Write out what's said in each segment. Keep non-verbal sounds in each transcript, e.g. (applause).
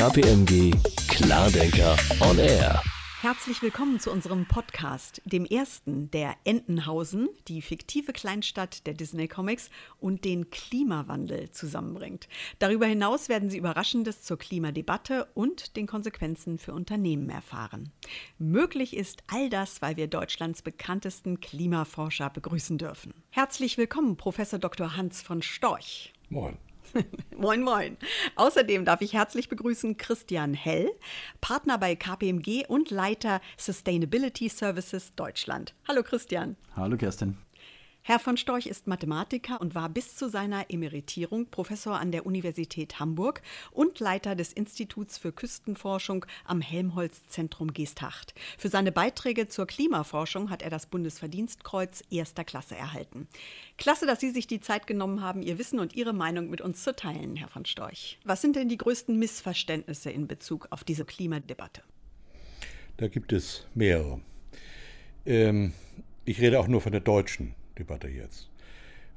KPMG Klardenker on Air. Herzlich willkommen zu unserem Podcast, dem ersten, der Entenhausen, die fiktive Kleinstadt der Disney Comics und den Klimawandel zusammenbringt. Darüber hinaus werden Sie Überraschendes zur Klimadebatte und den Konsequenzen für Unternehmen erfahren. Möglich ist all das, weil wir Deutschlands bekanntesten Klimaforscher begrüßen dürfen. Herzlich willkommen, Professor Dr. Hans von Storch. Moin. (laughs) moin, moin. Außerdem darf ich herzlich begrüßen Christian Hell, Partner bei KPMG und Leiter Sustainability Services Deutschland. Hallo Christian. Hallo Kerstin. Herr von Storch ist Mathematiker und war bis zu seiner Emeritierung Professor an der Universität Hamburg und Leiter des Instituts für Küstenforschung am Helmholtz-Zentrum Geesthacht. Für seine Beiträge zur Klimaforschung hat er das Bundesverdienstkreuz erster Klasse erhalten. Klasse, dass Sie sich die Zeit genommen haben, Ihr Wissen und Ihre Meinung mit uns zu teilen, Herr von Storch. Was sind denn die größten Missverständnisse in Bezug auf diese Klimadebatte? Da gibt es mehrere. Ähm, ich rede auch nur von der deutschen Debatte jetzt.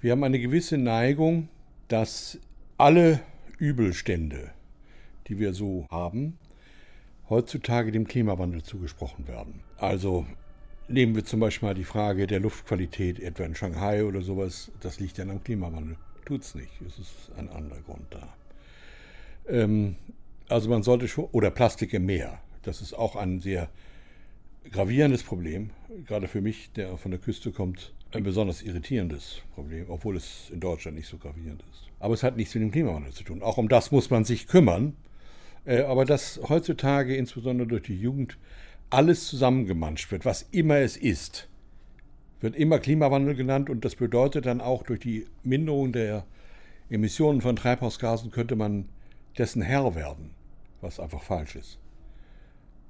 Wir haben eine gewisse Neigung, dass alle Übelstände, die wir so haben, heutzutage dem Klimawandel zugesprochen werden. Also nehmen wir zum Beispiel mal die Frage der Luftqualität, etwa in Shanghai oder sowas, das liegt dann am Klimawandel. Tut es nicht, es ist ein anderer Grund da. Ähm, also man sollte schon, oder Plastik im Meer, das ist auch ein sehr gravierendes Problem, gerade für mich, der von der Küste kommt, ein besonders irritierendes Problem, obwohl es in Deutschland nicht so gravierend ist. Aber es hat nichts mit dem Klimawandel zu tun. Auch um das muss man sich kümmern. Äh, aber dass heutzutage, insbesondere durch die Jugend, alles zusammengemanscht wird, was immer es ist, wird immer Klimawandel genannt und das bedeutet dann auch durch die Minderung der Emissionen von Treibhausgasen könnte man dessen Herr werden, was einfach falsch ist.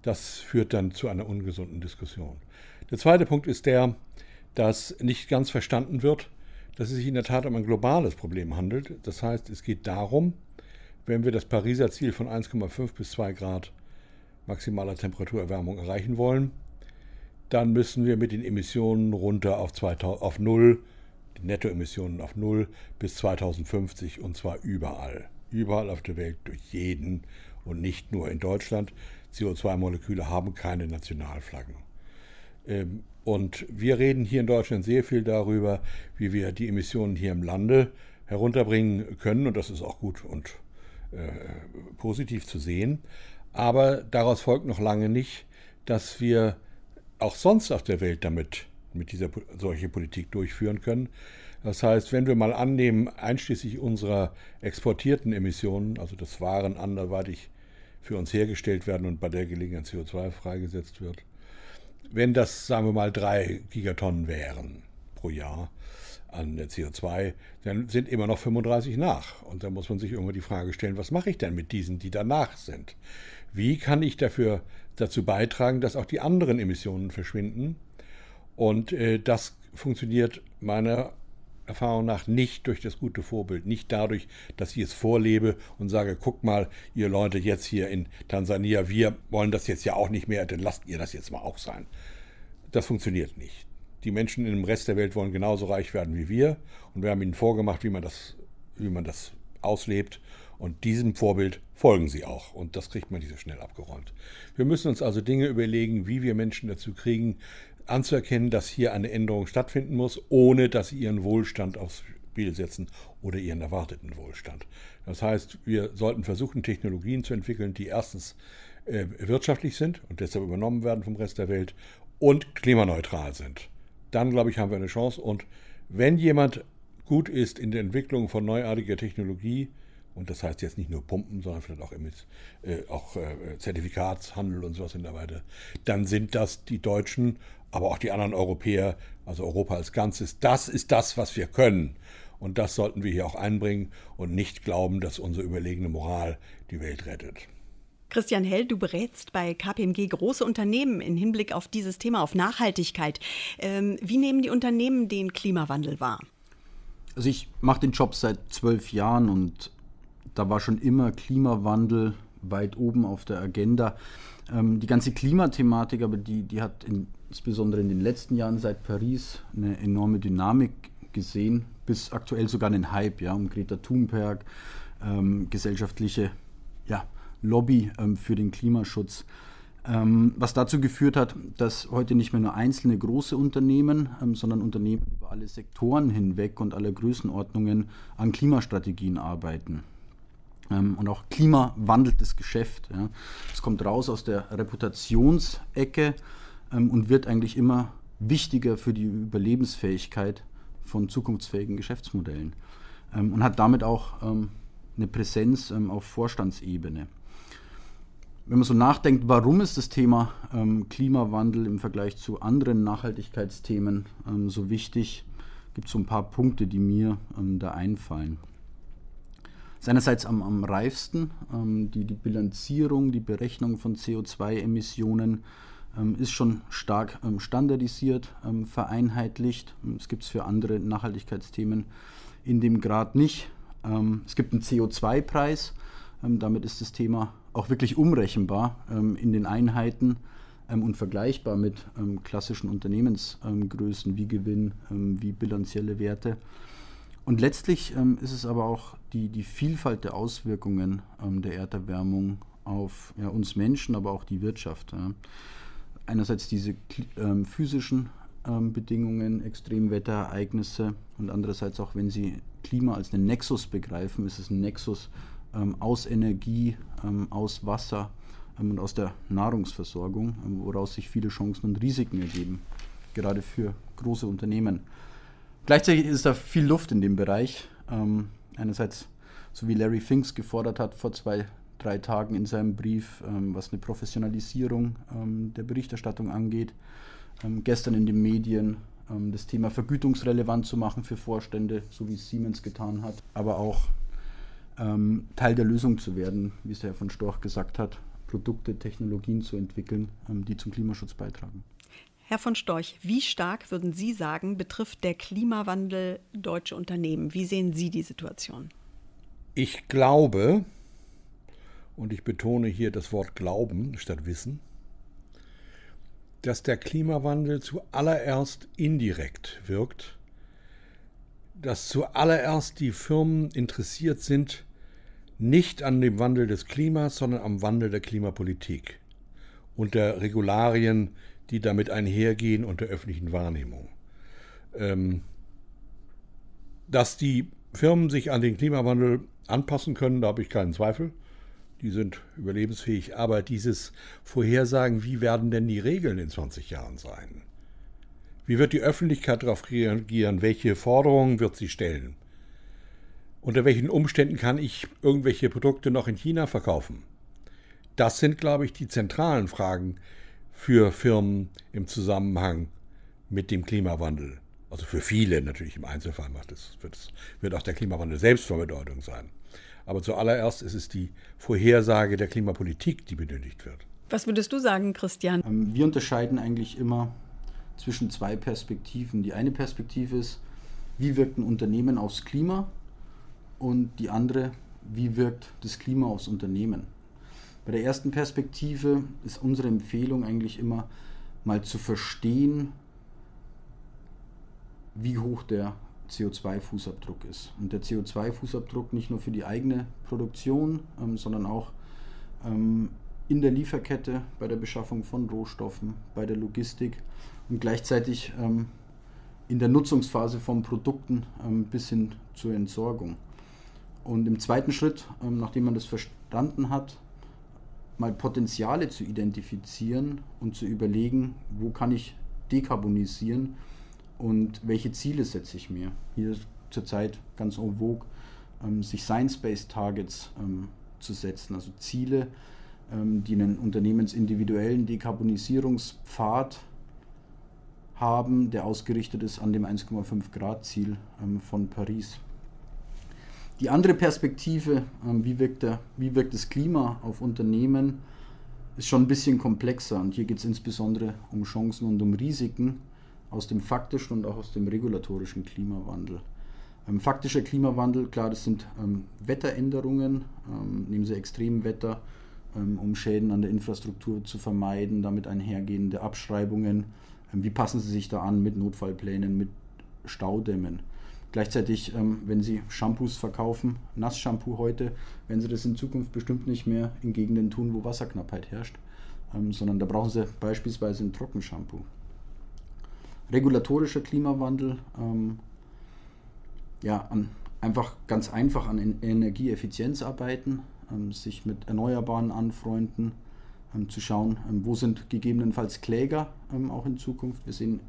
Das führt dann zu einer ungesunden Diskussion. Der zweite Punkt ist der, dass nicht ganz verstanden wird, dass es sich in der Tat um ein globales Problem handelt. Das heißt, es geht darum, wenn wir das Pariser Ziel von 1,5 bis 2 Grad maximaler Temperaturerwärmung erreichen wollen, dann müssen wir mit den Emissionen runter auf, 2000, auf Null, die Nettoemissionen auf Null bis 2050 und zwar überall. Überall auf der Welt durch jeden und nicht nur in Deutschland. CO2-Moleküle haben keine Nationalflaggen. Ähm, und wir reden hier in Deutschland sehr viel darüber, wie wir die Emissionen hier im Lande herunterbringen können. Und das ist auch gut und äh, positiv zu sehen. Aber daraus folgt noch lange nicht, dass wir auch sonst auf der Welt damit mit dieser solche Politik durchführen können. Das heißt, wenn wir mal annehmen, einschließlich unserer exportierten Emissionen, also das Waren anderweitig für uns hergestellt werden und bei der Gelegenheit CO2 freigesetzt wird, wenn das, sagen wir mal, drei Gigatonnen wären pro Jahr an CO2, dann sind immer noch 35 nach. Und da muss man sich irgendwann die Frage stellen, was mache ich denn mit diesen, die danach sind? Wie kann ich dafür dazu beitragen, dass auch die anderen Emissionen verschwinden? Und äh, das funktioniert meiner Erfahrung nach nicht durch das gute Vorbild, nicht dadurch, dass ich es vorlebe und sage, guck mal, ihr Leute jetzt hier in Tansania, wir wollen das jetzt ja auch nicht mehr, dann lasst ihr das jetzt mal auch sein. Das funktioniert nicht. Die Menschen im Rest der Welt wollen genauso reich werden wie wir und wir haben ihnen vorgemacht, wie man das, wie man das auslebt und diesem Vorbild folgen sie auch und das kriegt man nicht so schnell abgeräumt. Wir müssen uns also Dinge überlegen, wie wir Menschen dazu kriegen, anzuerkennen, dass hier eine Änderung stattfinden muss, ohne dass sie ihren Wohlstand aufs Spiel setzen oder ihren erwarteten Wohlstand. Das heißt, wir sollten versuchen, Technologien zu entwickeln, die erstens äh, wirtschaftlich sind und deshalb übernommen werden vom Rest der Welt und klimaneutral sind. Dann, glaube ich, haben wir eine Chance. Und wenn jemand gut ist in der Entwicklung von neuartiger Technologie, und das heißt jetzt nicht nur Pumpen, sondern vielleicht auch, äh, auch äh, Zertifikatshandel und sowas in der Weite, dann sind das die Deutschen aber auch die anderen Europäer, also Europa als Ganzes. Das ist das, was wir können. Und das sollten wir hier auch einbringen und nicht glauben, dass unsere überlegene Moral die Welt rettet. Christian Hell, du berätst bei KPMG große Unternehmen im Hinblick auf dieses Thema, auf Nachhaltigkeit. Ähm, wie nehmen die Unternehmen den Klimawandel wahr? Also ich mache den Job seit zwölf Jahren und da war schon immer Klimawandel weit oben auf der Agenda. Ähm, die ganze Klimathematik, aber die, die hat in insbesondere in den letzten Jahren seit Paris eine enorme Dynamik gesehen, bis aktuell sogar einen Hype ja, um Greta Thunberg, ähm, gesellschaftliche ja, Lobby ähm, für den Klimaschutz. Ähm, was dazu geführt hat, dass heute nicht mehr nur einzelne große Unternehmen, ähm, sondern Unternehmen über alle Sektoren hinweg und alle Größenordnungen an Klimastrategien arbeiten. Ähm, und auch Klima wandelt das Geschäft. Es kommt raus aus der Reputationsecke und wird eigentlich immer wichtiger für die Überlebensfähigkeit von zukunftsfähigen Geschäftsmodellen und hat damit auch eine Präsenz auf Vorstandsebene wenn man so nachdenkt, warum ist das Thema ähm, Klimawandel im Vergleich zu anderen Nachhaltigkeitsthemen ähm, so wichtig, gibt es so ein paar Punkte, die mir ähm, da einfallen. Ist einerseits am, am reifsten, ähm, die, die Bilanzierung, die Berechnung von CO2-Emissionen ähm, ist schon stark ähm, standardisiert, vereinheitlicht. Es gibt es für andere Nachhaltigkeitsthemen in dem Grad nicht. es gibt einen CO2-Preis, damit ist das Thema auch wirklich umrechenbar ähm, in den Einheiten ähm, und vergleichbar mit ähm, klassischen Unternehmensgrößen wie Gewinn, ähm, wie bilanzielle Werte. Und letztlich ähm, ist es aber auch die, die Vielfalt der Auswirkungen ähm, der Erderwärmung auf ja, uns Menschen, aber auch die Wirtschaft. Ja. Einerseits diese physischen Bedingungen, Extremwetterereignisse und andererseits auch, wenn Sie Klima als einen Nexus begreifen, ist es ein Nexus ähm, aus Energie, ähm, aus Wasser ähm, und aus der Nahrungsversorgung, ähm, woraus sich viele Chancen und Risiken ergeben, gerade für große Unternehmen. Gleichzeitig ist da viel Luft in dem Bereich. Ähm, einerseits, so wie Larry Finks gefordert hat vor zwei, drei Tagen in seinem Brief, ähm, was eine Professionalisierung der Berichterstattung angeht. gestern in den Medien das Thema vergütungsrelevant zu machen für Vorstände, so wie Siemens getan hat, aber auch ähm, Teil der Lösung zu werden, wie es Herr von Storch gesagt hat, Produkte, Technologien zu entwickeln, ähm, die zum Klimaschutz beitragen. Herr von Storch, wie stark würden Sie sagen, betrifft der Klimawandel deutsche Unternehmen? Wie sehen Sie die Situation? Ich glaube, und ich betone hier das Wort Glauben statt Wissen, dass der Klimawandel zuallererst indirekt wirkt dass zuallererst die Firmen interessiert sind, nicht an dem Wandel des Klimas, sondern am Wandel der Klimapolitik und der Regularien, die damit einhergehen und der öffentlichen Wahrnehmung. Ähm, dass die Firmen sich an den Klimawandel anpassen können, da habe ich keinen Zweifel. Die sind überlebensfähig. Aber dieses Vorhersagen, wie werden denn die Regeln in 20 Jahren sein? Wie wird die Öffentlichkeit darauf reagieren? Welche Forderungen wird sie stellen? Unter welchen Umständen kann ich irgendwelche Produkte noch in China verkaufen? Das sind, glaube ich, die zentralen Fragen für Firmen im Zusammenhang mit dem Klimawandel. Also für viele natürlich im Einzelfall macht es, wird, es, wird auch der Klimawandel selbst von Bedeutung sein. Aber zuallererst ist es die Vorhersage der Klimapolitik, die benötigt wird. Was würdest du sagen, Christian? Ähm, wir unterscheiden eigentlich immer zwischen zwei Perspektiven. Die eine Perspektive ist, wie wirkt ein Unternehmen aufs Klima und die andere, wie wirkt das Klima aufs Unternehmen. Bei der ersten Perspektive ist unsere Empfehlung eigentlich immer mal zu verstehen, wie hoch der CO2-Fußabdruck ist. Und der CO2-Fußabdruck nicht nur für die eigene Produktion, ähm, sondern auch ähm, in der Lieferkette, bei der Beschaffung von Rohstoffen, bei der Logistik und gleichzeitig ähm, in der Nutzungsphase von Produkten ähm, bis hin zur Entsorgung. Und im zweiten Schritt, ähm, nachdem man das verstanden hat, mal Potenziale zu identifizieren und zu überlegen, wo kann ich dekarbonisieren und welche Ziele setze ich mir. Hier ist zurzeit ganz en vogue, ähm, sich Science-Based Targets ähm, zu setzen, also Ziele, ähm, die einen unternehmensindividuellen Dekarbonisierungspfad haben, der ausgerichtet ist an dem 1,5 Grad Ziel ähm, von Paris. Die andere Perspektive, ähm, wie, wirkt der, wie wirkt das Klima auf Unternehmen, ist schon ein bisschen komplexer und hier geht es insbesondere um Chancen und um Risiken aus dem faktischen und auch aus dem regulatorischen Klimawandel. Ähm, faktischer Klimawandel, klar, das sind ähm, Wetteränderungen, nehmen Sie Extremwetter, um Schäden an der Infrastruktur zu vermeiden, damit einhergehende Abschreibungen. Wie passen Sie sich da an mit Notfallplänen, mit Staudämmen? Gleichzeitig, ähm, wenn Sie Shampoos verkaufen, Nassshampoo heute, werden Sie das in Zukunft bestimmt nicht mehr in Gegenden tun, wo Wasserknappheit herrscht, ähm, sondern da brauchen Sie beispielsweise ein Trockenshampoo. Regulatorischer Klimawandel, ähm, ja, an, einfach ganz einfach an Energieeffizienz arbeiten, ähm, sich mit Erneuerbaren anfreunden, ähm, zu schauen, ähm, wo sind gegebenenfalls Kläger auch in Zukunft. Wir sehen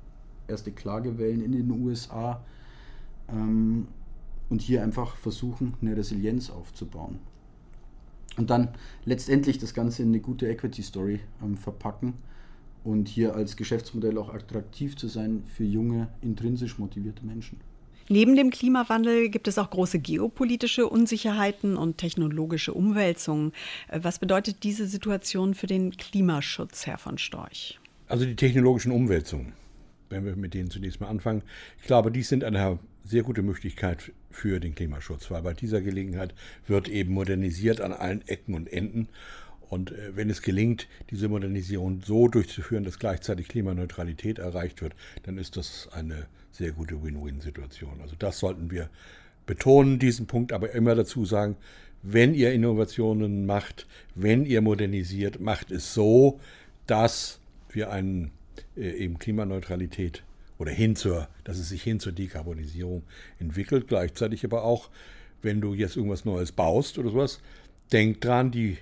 erste Klagewellen in den USA ähm, und hier einfach versuchen, eine Resilienz aufzubauen. Und dann letztendlich das Ganze in eine gute Equity-Story ähm, verpacken und hier als Geschäftsmodell auch attraktiv zu sein für junge, intrinsisch motivierte Menschen. Neben dem Klimawandel gibt es auch große geopolitische Unsicherheiten und technologische Umwälzungen. Äh, was bedeutet diese Situation für den Klimaschutz, Herr von Storch? Also die technologischen Umwälzungen, wenn wir mit denen zunächst mal anfangen. Ich glaube, die sind eine sehr gute Möglichkeit für den Klimaschutz, weil bei dieser Gelegenheit wird eben modernisiert an allen Ecken und Enden. Und äh, wenn es gelingt, diese Modernisierung so durchzuführen, dass gleichzeitig Klimaneutralität erreicht wird, dann ist das eine sehr gute Win-Win-Situation. Also das sollten wir betonen, diesen Punkt, aber immer dazu sagen, wenn ihr Innovationen macht, wenn ihr modernisiert, macht es so, dass wir einen, eben Klimaneutralität oder hin zur, dass es sich hin zur Dekarbonisierung entwickelt. Gleichzeitig aber auch, wenn du jetzt irgendwas Neues baust oder sowas, denk dran, die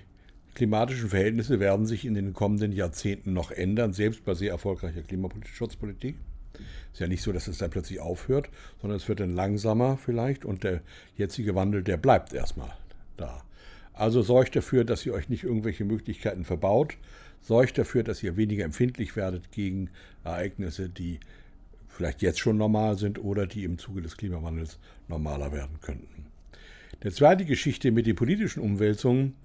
klimatischen Verhältnisse werden sich in den kommenden Jahrzehnten noch ändern, selbst bei sehr erfolgreicher Klimaschutzpolitik. Ist ja nicht so, dass es dann plötzlich aufhört, sondern es wird dann langsamer vielleicht und der jetzige Wandel, der bleibt erstmal da. Also sorgt dafür, dass ihr euch nicht irgendwelche Möglichkeiten verbaut, sorgt dafür, dass ihr weniger empfindlich werdet gegen Ereignisse, die vielleicht jetzt schon normal sind oder die im Zuge des Klimawandels normaler werden könnten. Der zweite Geschichte mit den politischen Umwälzungen,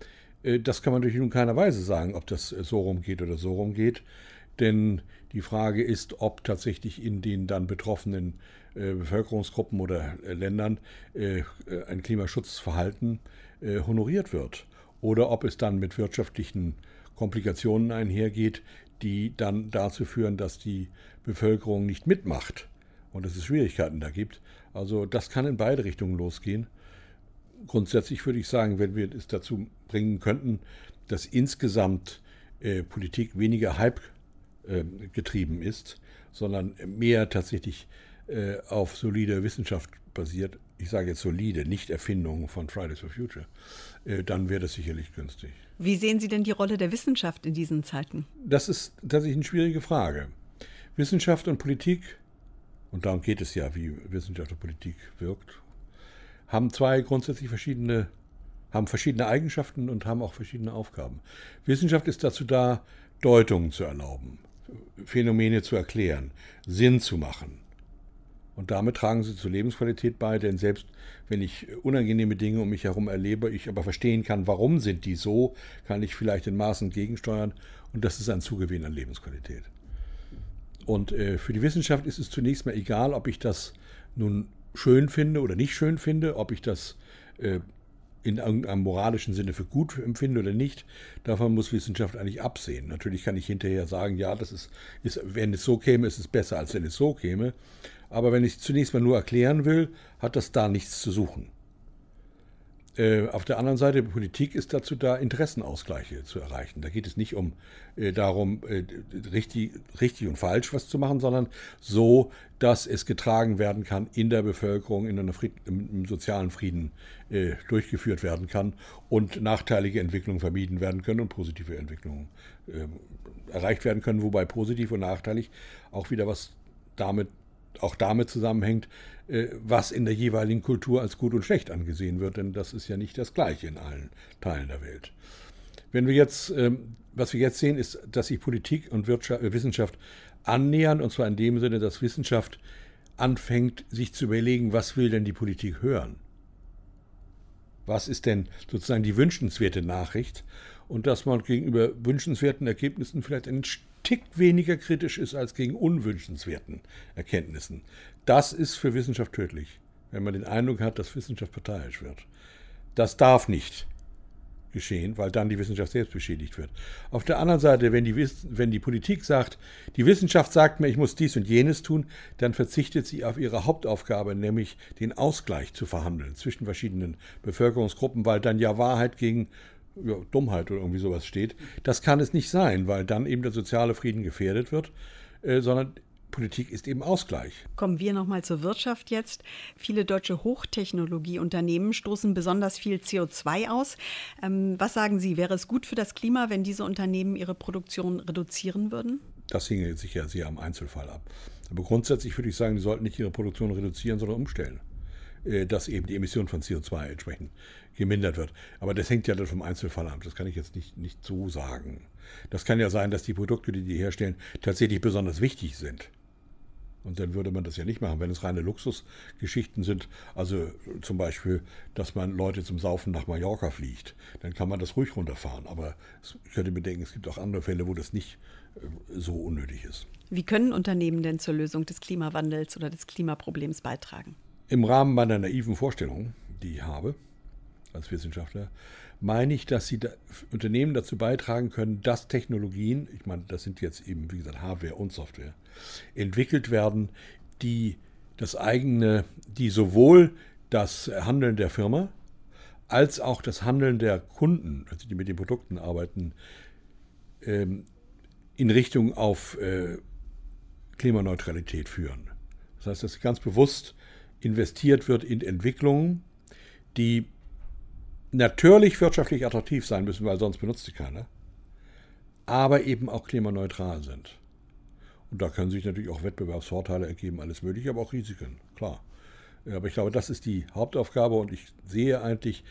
äh, das kann man natürlich in keiner Weise sagen, ob das äh, so rumgeht oder so rumgeht. Denn die Frage ist, ob tatsächlich in den dann betroffenen äh, Bevölkerungsgruppen oder Ländern ein Klimaschutzverhalten honoriert wird. Oder ob es dann mit wirtschaftlichen Komplikationen einhergeht, die dann dazu führen, dass die Bevölkerung nicht mitmacht und dass es Schwierigkeiten da gibt. Also das kann in beide Richtungen losgehen. Grundsätzlich würde ich sagen, wenn wir es dazu bringen könnten, dass insgesamt äh, Politik weniger Hype äh, getrieben ist, sondern mehr tatsächlich äh, auf solide Wissenschaft basiert, ich sage jetzt solide, nicht Erfindungen von Fridays for Future, dann wäre das sicherlich günstig. Wie sehen Sie denn die Rolle der Wissenschaft in diesen Zeiten? Das ist tatsächlich eine schwierige Frage. Wissenschaft und Politik, und darum geht es ja, wie Wissenschaft und Politik wirkt, haben zwei grundsätzlich verschiedene, haben verschiedene Eigenschaften und haben auch verschiedene Aufgaben. Wissenschaft ist dazu da, Deutungen zu erlauben, Phänomene zu erklären, Sinn zu machen. Und damit tragen sie zur Lebensqualität bei, denn selbst wenn ich unangenehme Dinge um mich herum erlebe, ich aber verstehen kann, warum sind die so, kann ich vielleicht in Maßen gegensteuern und das ist ein Zugewinn an Lebensqualität. Und äh, für die Wissenschaft ist es zunächst mal egal, ob ich das nun schön finde oder nicht schön finde, ob ich das äh, in irgendeinem moralischen Sinne für gut empfinde oder nicht. Davon muss Wissenschaft eigentlich absehen. Natürlich kann ich hinterher sagen, ja, das ist, ist wenn es so käme, ist es besser, als wenn es so käme. Aber wenn ich zunächst mal nur erklären will, hat das da nichts zu suchen. Äh, auf der anderen Seite, Politik ist dazu da, Interessenausgleiche zu erreichen. Da geht es nicht um äh, darum, äh, richtig, richtig und falsch was zu machen, sondern so, dass es getragen werden kann in der Bevölkerung, in einer Fried, im, sozialen Frieden äh, durchgeführt werden kann und nachteilige Entwicklungen vermieden werden können und positive Entwicklungen äh, erreicht werden können, wobei positiv und nachteilig auch wieder was damit auch damit zusammenhängt, äh, was in der jeweiligen Kultur als gut und schlecht angesehen wird, denn das ist ja nicht das Gleiche in allen Teilen der Welt. Wenn wir jetzt, ähm, was wir jetzt sehen, ist, dass sich Politik und Wirtschaft, äh, Wissenschaft annähern, und zwar in dem Sinne, dass Wissenschaft anfängt, sich zu überlegen, was will denn die Politik hören? Was ist denn sozusagen die wünschenswerte Nachricht? Und dass man gegenüber wünschenswerten Ergebnissen vielleicht einen Tick weniger kritisch ist als gegen unwünschenswerten Erkenntnissen. Das ist für Wissenschaft tödlich, wenn man den Eindruck hat, dass Wissenschaft parteiisch wird. Das darf nicht geschehen, weil dann die Wissenschaft selbst beschädigt wird. Auf der anderen Seite, wenn die, wenn die Politik sagt, die Wissenschaft sagt mir, ich muss dies und jenes tun, dann verzichtet sie auf ihre Hauptaufgabe, nämlich den Ausgleich zu verhandeln zwischen verschiedenen Bevölkerungsgruppen, weil dann ja Wahrheit gegen ja, Dummheit oder irgendwie sowas steht. Das kann es nicht sein, weil dann eben der soziale Frieden gefährdet wird, äh, sondern Politik ist eben Ausgleich. Kommen wir nochmal zur Wirtschaft jetzt. Viele deutsche Hochtechnologieunternehmen stoßen besonders viel CO2 aus. Ähm, was sagen Sie, wäre es gut für das Klima, wenn diese Unternehmen ihre Produktion reduzieren würden? Das hinge sicher sehr am Einzelfall ab. Aber grundsätzlich würde ich sagen, sie sollten nicht ihre Produktion reduzieren, sondern umstellen. Äh, dass eben die Emission von CO2 entsprechend gemindert wird. Aber das hängt ja dann vom Einzelfall ab. Das kann ich jetzt nicht, nicht so sagen. Das kann ja sein, dass die Produkte, die die herstellen, tatsächlich besonders wichtig sind. Und dann würde man das ja nicht machen, wenn es reine Luxusgeschichten sind. Also zum Beispiel, dass man Leute zum Saufen nach Mallorca fliegt. Dann kann man das ruhig runterfahren. Aber ich könnte mir denken, es gibt auch andere Fälle, wo das nicht äh, so unnötig ist. Wie können Unternehmen denn zur Lösung des Klimawandels oder des Klimaproblems beitragen? Im Rahmen meiner naiven Vorstellung, die ich habe als Wissenschaftler, meine ich, dass sie da Unternehmen dazu beitragen können, dass Technologien, ich meine, das sind jetzt eben, wie gesagt, Hardware und Software, entwickelt werden, die das eigene, die sowohl das Handeln der Firma als auch das Handeln der Kunden, also die mit den Produkten arbeiten, ähm, in Richtung auf äh, Klimaneutralität führen. Das heißt, dass ganz bewusst investiert wird in Entwicklungen, die natürlich wirtschaftlich attraktiv sein müssen, weil sonst benutzt sie keiner, aber eben auch klimaneutral sind. Und da können sich natürlich auch Wettbewerbsvorteile ergeben, alles Mögliche, aber auch Risiken, klar. Aber ich glaube, das ist die Hauptaufgabe und ich sehe eigentlich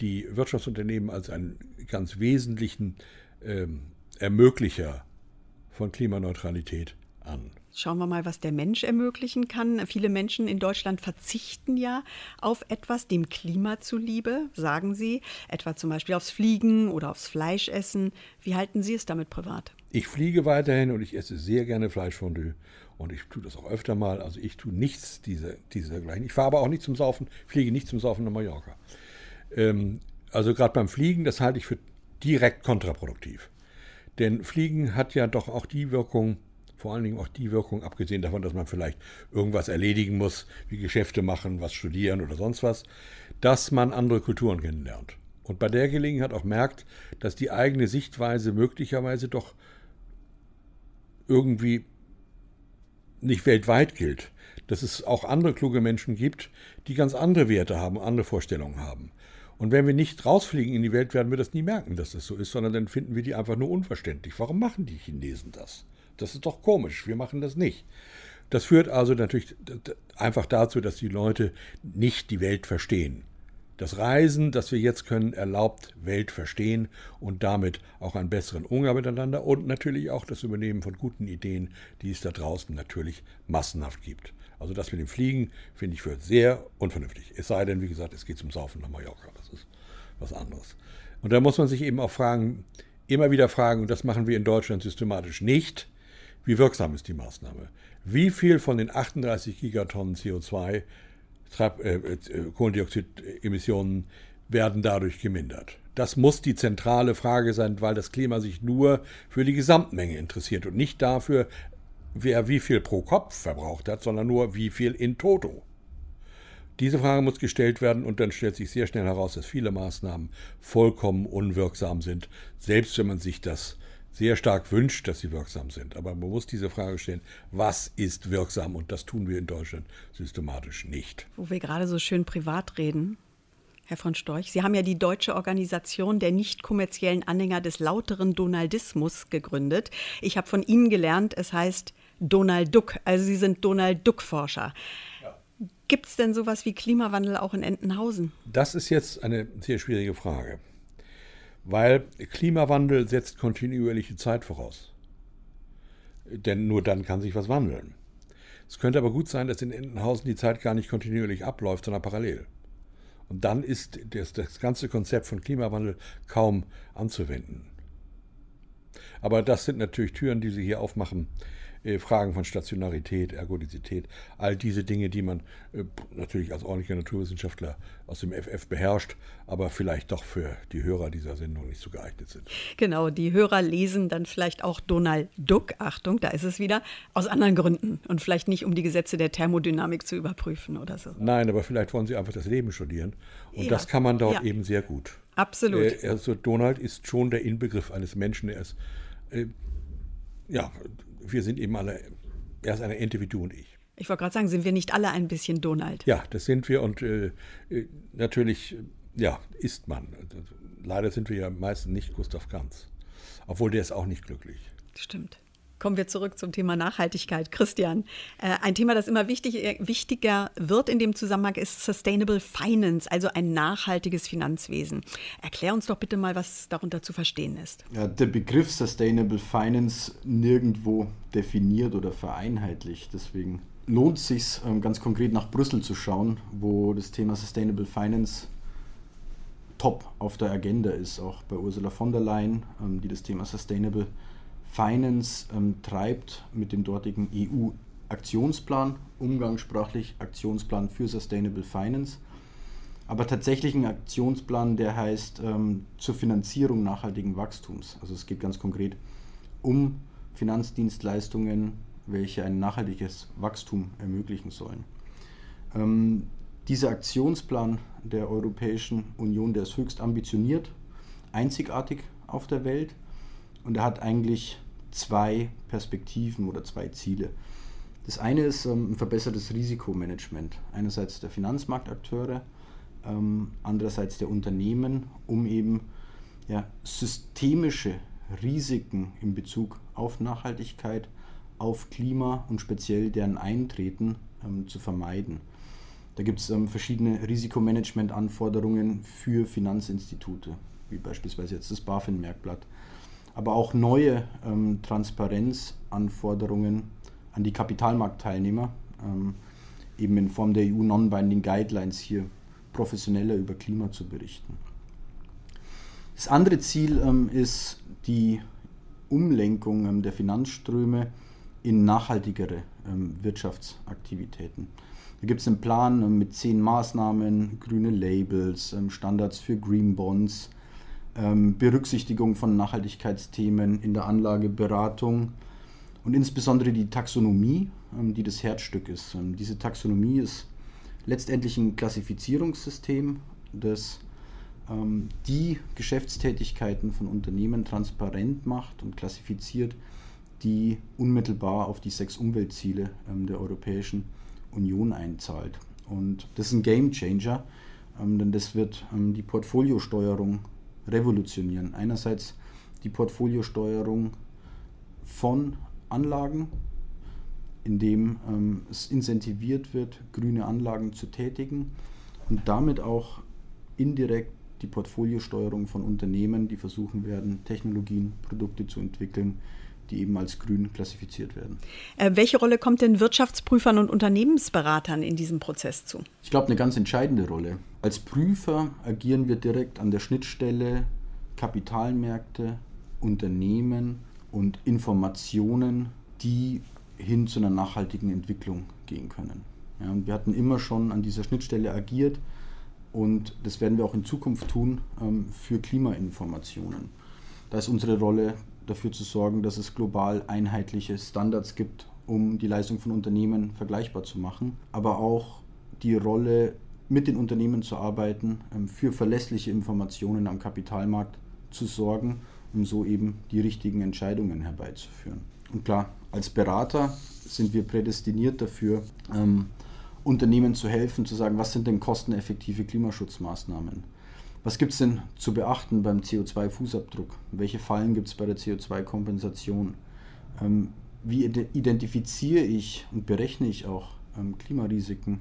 die Wirtschaftsunternehmen als einen ganz wesentlichen ähm, Ermöglicher von Klimaneutralität an. Schauen wir mal, was der Mensch ermöglichen kann. Viele Menschen in Deutschland verzichten ja auf etwas dem Klima zuliebe, sagen Sie, etwa zum Beispiel aufs Fliegen oder aufs Fleischessen. Wie halten Sie es damit privat? Ich fliege weiterhin und ich esse sehr gerne Fleischfondue und ich tue das auch öfter mal. Also ich tue nichts dieser, dieser gleichen. Ich fahre aber auch nicht zum Saufen, fliege nicht zum Saufen nach Mallorca. Ähm, also gerade beim Fliegen, das halte ich für direkt kontraproduktiv. Denn Fliegen hat ja doch auch die Wirkung, vor allen Dingen auch die Wirkung, abgesehen davon, dass man vielleicht irgendwas erledigen muss, wie Geschäfte machen, was studieren oder sonst was, dass man andere Kulturen kennenlernt. Und bei der Gelegenheit auch merkt, dass die eigene Sichtweise möglicherweise doch irgendwie nicht weltweit gilt. Dass es auch andere kluge Menschen gibt, die ganz andere Werte haben, andere Vorstellungen haben. Und wenn wir nicht rausfliegen in die Welt, werden wir das nie merken, dass das so ist, sondern dann finden wir die einfach nur unverständlich. Warum machen die Chinesen das? Das ist doch komisch, wir machen das nicht. Das führt also natürlich einfach dazu, dass die Leute nicht die Welt verstehen. Das Reisen, das wir jetzt können, erlaubt Welt verstehen und damit auch einen besseren Umgang miteinander und natürlich auch das Übernehmen von guten Ideen, die es da draußen natürlich massenhaft gibt. Also das mit dem Fliegen finde ich für sehr unvernünftig. Es sei denn, wie gesagt, es geht zum Saufen nach Mallorca. Das ist was anderes. Und da muss man sich eben auch fragen, immer wieder fragen, und das machen wir in Deutschland systematisch nicht, wie wirksam ist die Maßnahme? Wie viel von den 38 Gigatonnen CO2 äh, äh, Kohlendioxidemissionen werden dadurch gemindert? Das muss die zentrale Frage sein, weil das Klima sich nur für die Gesamtmenge interessiert und nicht dafür, wer wie viel pro Kopf verbraucht hat, sondern nur wie viel in toto. Diese Frage muss gestellt werden und dann stellt sich sehr schnell heraus, dass viele Maßnahmen vollkommen unwirksam sind, selbst wenn man sich das sehr stark wünscht, dass sie wirksam sind. Aber man muss diese Frage stellen, was ist wirksam? Und das tun wir in Deutschland systematisch nicht. Wo wir gerade so schön privat reden, Herr von Storch, Sie haben ja die Deutsche Organisation der nicht kommerziellen Anhänger des lauteren Donaldismus gegründet. Ich habe von Ihnen gelernt, es heißt Donald Duck, also Sie sind Donald Duck-Forscher. Ja. Gibt es denn sowas wie Klimawandel auch in Entenhausen? Das ist jetzt eine sehr schwierige Frage weil Klimawandel setzt kontinuierliche Zeit voraus. Denn nur dann kann sich was wandeln. Es könnte aber gut sein, dass in Entenhausen die Zeit gar nicht kontinuierlich abläuft, sondern parallel. Und dann ist das, das ganze Konzept von Klimawandel kaum anzuwenden. Aber das sind natürlich Türen, die Sie hier aufmachen, äh, Fragen von Stationarität, Ergodizität, all diese Dinge, die man äh, natürlich als ordentlicher Naturwissenschaftler aus dem FF beherrscht, aber vielleicht doch für die Hörer dieser Sendung nicht so geeignet sind. Genau, die Hörer lesen dann vielleicht auch Donald Duck, Achtung, da ist es wieder, aus anderen Gründen und vielleicht nicht, um die Gesetze der Thermodynamik zu überprüfen oder so. Nein, aber vielleicht wollen sie einfach das Leben studieren und ja, das kann man dort ja. eben sehr gut. Absolut. Äh, also Donald ist schon der Inbegriff eines Menschen, er ist ja, wir sind eben alle, er ist eine Ente wie du und ich. Ich wollte gerade sagen, sind wir nicht alle ein bisschen Donald? Ja, das sind wir und äh, natürlich, ja, ist man. Leider sind wir ja meistens nicht Gustav Ganz. Obwohl der ist auch nicht glücklich. Stimmt. Kommen wir zurück zum Thema Nachhaltigkeit. Christian, äh, ein Thema, das immer wichtig, äh, wichtiger wird in dem Zusammenhang, ist Sustainable Finance, also ein nachhaltiges Finanzwesen. Erklär uns doch bitte mal, was darunter zu verstehen ist. Ja, der Begriff Sustainable Finance nirgendwo definiert oder vereinheitlicht. Deswegen lohnt es sich, ähm, ganz konkret nach Brüssel zu schauen, wo das Thema Sustainable Finance top auf der Agenda ist, auch bei Ursula von der Leyen, ähm, die das Thema Sustainable Finance Finance ähm, treibt mit dem dortigen EU-Aktionsplan, umgangssprachlich Aktionsplan für Sustainable Finance, aber tatsächlich ein Aktionsplan, der heißt ähm, zur Finanzierung nachhaltigen Wachstums. Also es geht ganz konkret um Finanzdienstleistungen, welche ein nachhaltiges Wachstum ermöglichen sollen. Ähm, dieser Aktionsplan der Europäischen Union, der ist höchst ambitioniert, einzigartig auf der Welt und er hat eigentlich zwei Perspektiven oder zwei Ziele. Das eine ist ähm, ein verbessertes Risikomanagement. Einerseits der Finanzmarktakteure, ähm, andererseits der Unternehmen, um eben ja, systemische Risiken in Bezug auf Nachhaltigkeit, auf Klima und speziell deren Eintreten ähm, zu vermeiden. Da gibt es ähm, verschiedene Risikomanagement-Anforderungen für Finanzinstitute, wie beispielsweise jetzt das BaFin-Merkblatt aber auch neue ähm, Transparenzanforderungen an die Kapitalmarktteilnehmer, ähm, eben in Form der EU Non-Binding Guidelines hier professioneller über Klima zu berichten. Das andere Ziel ähm, ist die Umlenkung ähm, der Finanzströme in nachhaltigere ähm, Wirtschaftsaktivitäten. Da gibt es einen Plan ähm, mit zehn Maßnahmen, grüne Labels, Standards für Green Bonds, ähm, Berücksichtigung von Nachhaltigkeitsthemen in der Anlageberatung und insbesondere die Taxonomie, ähm, die das Herzstück ist. Ähm, diese Taxonomie ist letztendlich ein Klassifizierungssystem, das die Geschäftstätigkeiten von Unternehmen transparent macht und klassifiziert, die unmittelbar auf die sechs Umweltziele der Europäischen Union einzahlt. Und das ist ein Game Changer, denn das wird die Portfoliosteuerung revolutionieren. Einerseits die Portfoliosteuerung von Anlagen, indem ähm, es incentiviert wird, grüne Anlagen zu tätigen und damit auch indirekt die Portfoliosteuerung von Unternehmen, die versuchen werden, Technologien, Produkte zu entwickeln, die eben als grün klassifiziert werden. Äh, welche Rolle kommt denn Wirtschaftsprüfern und Unternehmensberatern in diesem Prozess zu? Ich glaube, eine ganz entscheidende Rolle. Als Prüfer agieren wir direkt an der Schnittstelle Kapitalmärkte, Unternehmen und Informationen, die hin zu einer nachhaltigen Entwicklung gehen können. Ja, und wir hatten immer schon an dieser Schnittstelle agiert und das werden wir auch in Zukunft tun ähm, für Klimainformationen. Da ist unsere Rolle dafür zu sorgen, dass es global einheitliche Standards gibt, um die Leistung von Unternehmen vergleichbar zu machen, aber auch die Rolle mit den Unternehmen zu arbeiten, ähm, für verlässliche Informationen am Kapitalmarkt zu sorgen, um so eben die richtigen Entscheidungen herbeizuführen. Und klar, als Berater sind wir prädestiniert dafür, ähm, Unternehmen zu helfen, zu sagen, was sind denn kosteneffektive Klimaschutzmaßnahmen? Was gibt es denn zu beachten beim CO2-Fußabdruck? Welche Fallen gibt es bei der CO2-Kompensation? Ähm, wie identifiziere ich und berechne ich auch ähm, Klimarisiken?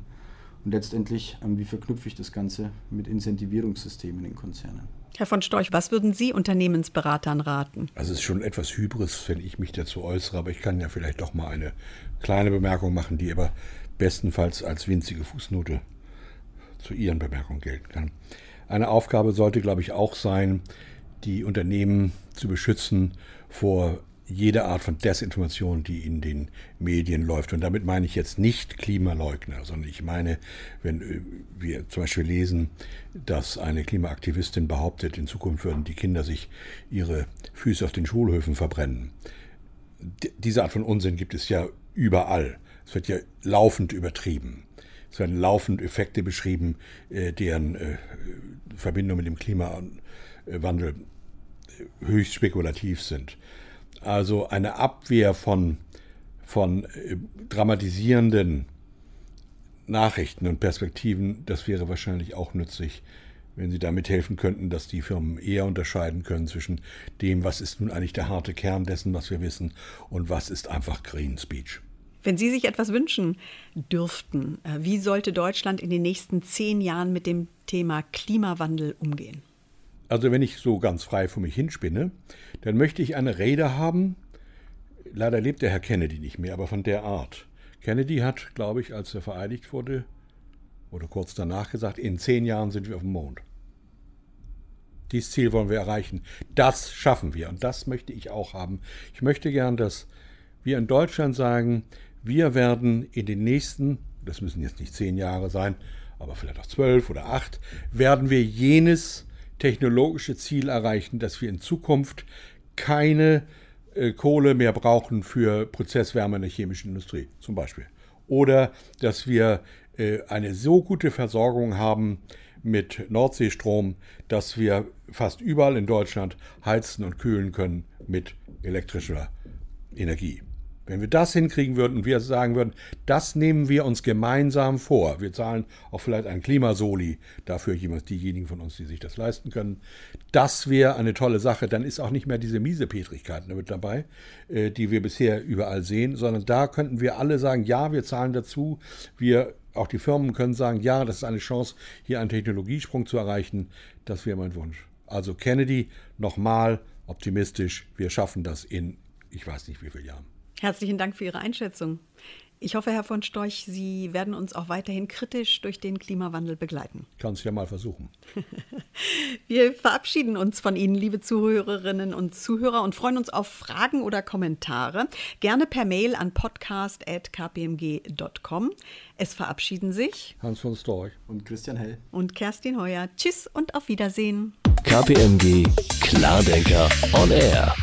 Und letztendlich, ähm, wie verknüpfe ich das Ganze mit Incentivierungssystemen in Konzernen? Herr von Storch, was würden Sie Unternehmensberatern raten? Also es ist schon etwas Hybris, wenn ich mich dazu äußere, aber ich kann ja vielleicht doch mal eine kleine Bemerkung machen, die aber bestenfalls als winzige Fußnote zu Ihren Bemerkungen gelten kann. Eine Aufgabe sollte, glaube ich, auch sein, die Unternehmen zu beschützen vor jede Art von Desinformation, die in den Medien läuft. Und damit meine ich jetzt nicht Klimaleugner, sondern ich meine, wenn äh, wir zum Beispiel lesen, dass eine Klimaaktivistin behauptet, in Zukunft würden die Kinder sich ihre Füße auf den Schulhöfen verbrennen. Diese Art von Unsinn gibt es ja überall. Es wird ja laufend übertrieben. Es werden laufend Effekte beschrieben, äh, deren äh, Verbindung mit dem Klimawandel höchst spekulativ sind. Also eine Abwehr von, von äh, dramatisierenden Nachrichten und Perspektiven, das wäre wahrscheinlich auch nützlich, wenn Sie damit helfen könnten, dass die Firmen eher unterscheiden können zwischen dem, was ist nun eigentlich der harte Kern dessen, was wir wissen, und was ist einfach Green Speech. Wenn Sie sich etwas wünschen dürften, äh, wie sollte Deutschland in den nächsten zehn Jahren mit dem Thema Klimawandel umgehen? Also wenn ich so ganz frei vor mich hinspinne, dann möchte ich eine Rede haben. Leider lebt der Herr Kennedy nicht mehr, aber von der Art. Kennedy hat, glaube ich, als er vereidigt wurde, oder kurz danach gesagt, in zehn Jahren sind wir auf dem Mond. Dieses Ziel wollen wir erreichen. Das schaffen wir und das möchte ich auch haben. Ich möchte gern, dass wir in Deutschland sagen, wir werden in den nächsten, das müssen jetzt nicht zehn Jahre sein, aber vielleicht auch zwölf oder acht, werden wir jenes technologische Ziel erreichen, dass wir in Zukunft keine äh, Kohle mehr brauchen für Prozesswärme in der chemischen Industrie zum Beispiel. Oder dass wir äh, eine so gute Versorgung haben mit Nordseestrom, dass wir fast überall in Deutschland heizen und kühlen können mit elektrischer Energie. Wenn wir das hinkriegen würden und wir sagen würden, das nehmen wir uns gemeinsam vor, wir zahlen auch vielleicht einen Klimasoli dafür, diejenigen von uns, die sich das leisten können, das wäre eine tolle Sache. Dann ist auch nicht mehr diese Miesepetrigkeit mit dabei, äh, die wir bisher überall sehen, sondern da könnten wir alle sagen, ja, wir zahlen dazu, wir auch die Firmen können sagen, ja, das ist eine Chance, hier einen Technologiesprung zu erreichen. Das wäre mein Wunsch. Also Kennedy, nochmal optimistisch, wir schaffen das in, ich weiß nicht wie vielen Jahren. Herzlichen Dank für Ihre Einschätzung. Ich hoffe, Herr von Storch, Sie werden uns auch weiterhin kritisch durch den Klimawandel begleiten. Kann es ja mal versuchen. (laughs) Wir verabschieden uns von Ihnen, liebe Zuhörerinnen und Zuhörer, und freuen uns auf Fragen oder Kommentare. Gerne per Mail an podcast.kpmg.com. Es verabschieden sich Hans von Storch und Christian Hell und Kerstin Heuer. Tschüss und auf Wiedersehen. KPMG Klardenker on Air.